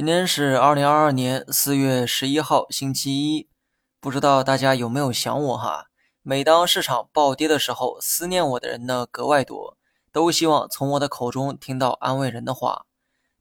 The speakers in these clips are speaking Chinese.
今天是二零二二年四月十一号，星期一。不知道大家有没有想我哈？每当市场暴跌的时候，思念我的人呢格外多，都希望从我的口中听到安慰人的话。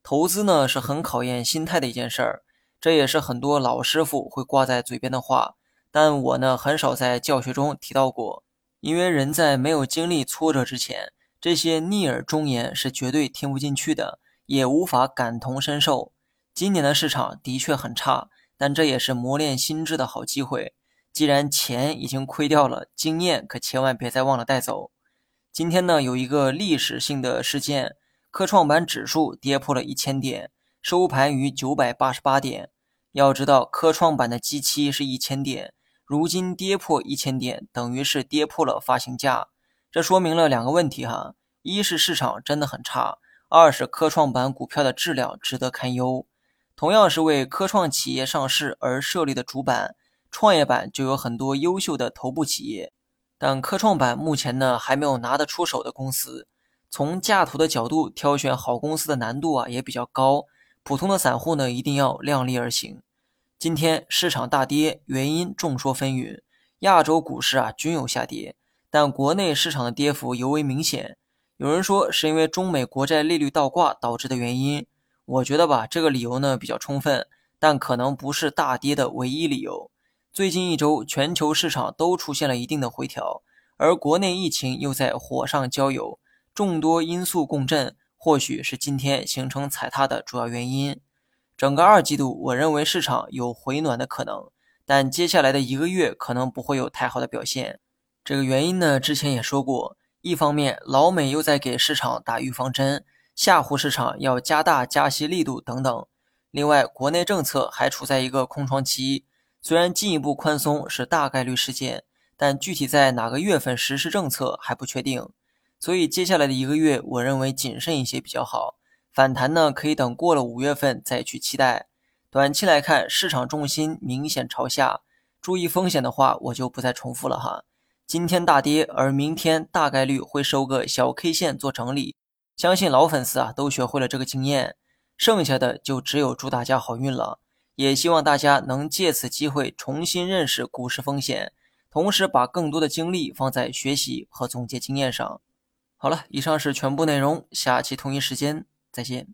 投资呢是很考验心态的一件事儿，这也是很多老师傅会挂在嘴边的话。但我呢很少在教学中提到过，因为人在没有经历挫折之前，这些逆耳忠言是绝对听不进去的，也无法感同身受。今年的市场的确很差，但这也是磨练心智的好机会。既然钱已经亏掉了，经验可千万别再忘了带走。今天呢，有一个历史性的事件，科创板指数跌破了一千点，收盘于九百八十八点。要知道，科创板的基期是一千点。如今跌破一千点，等于是跌破了发行价，这说明了两个问题哈：一是市场真的很差，二是科创板股票的质量值得堪忧。同样是为科创企业上市而设立的主板，创业板就有很多优秀的头部企业，但科创板目前呢还没有拿得出手的公司。从价图的角度挑选好公司的难度啊也比较高，普通的散户呢一定要量力而行。今天市场大跌，原因众说纷纭。亚洲股市啊均有下跌，但国内市场的跌幅尤为明显。有人说是因为中美国债利率倒挂导致的原因，我觉得吧，这个理由呢比较充分，但可能不是大跌的唯一理由。最近一周，全球市场都出现了一定的回调，而国内疫情又在火上浇油，众多因素共振，或许是今天形成踩踏的主要原因。整个二季度，我认为市场有回暖的可能，但接下来的一个月可能不会有太好的表现。这个原因呢，之前也说过，一方面老美又在给市场打预防针，吓唬市场要加大加息力度等等；另外，国内政策还处在一个空窗期，虽然进一步宽松是大概率事件，但具体在哪个月份实施政策还不确定。所以接下来的一个月，我认为谨慎一些比较好。反弹呢，可以等过了五月份再去期待。短期来看，市场重心明显朝下，注意风险的话，我就不再重复了哈。今天大跌，而明天大概率会收个小 K 线做整理。相信老粉丝啊都学会了这个经验，剩下的就只有祝大家好运了。也希望大家能借此机会重新认识股市风险，同时把更多的精力放在学习和总结经验上。好了，以上是全部内容，下期同一时间。再见。